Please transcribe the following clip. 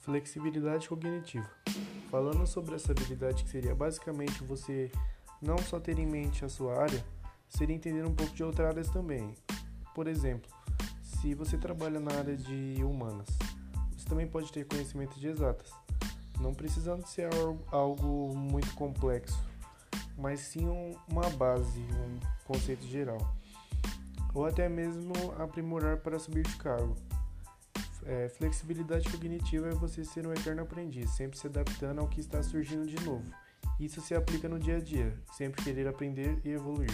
Flexibilidade cognitiva. Falando sobre essa habilidade que seria basicamente você não só ter em mente a sua área, seria entender um pouco de outras áreas também. Por exemplo, se você trabalha na área de humanas, você também pode ter conhecimento de exatas, não precisando ser algo muito complexo, mas sim uma base, um conceito geral, ou até mesmo aprimorar para subir de cargo. É, flexibilidade cognitiva é você ser um eterno aprendiz, sempre se adaptando ao que está surgindo de novo. Isso se aplica no dia a dia, sempre querer aprender e evoluir.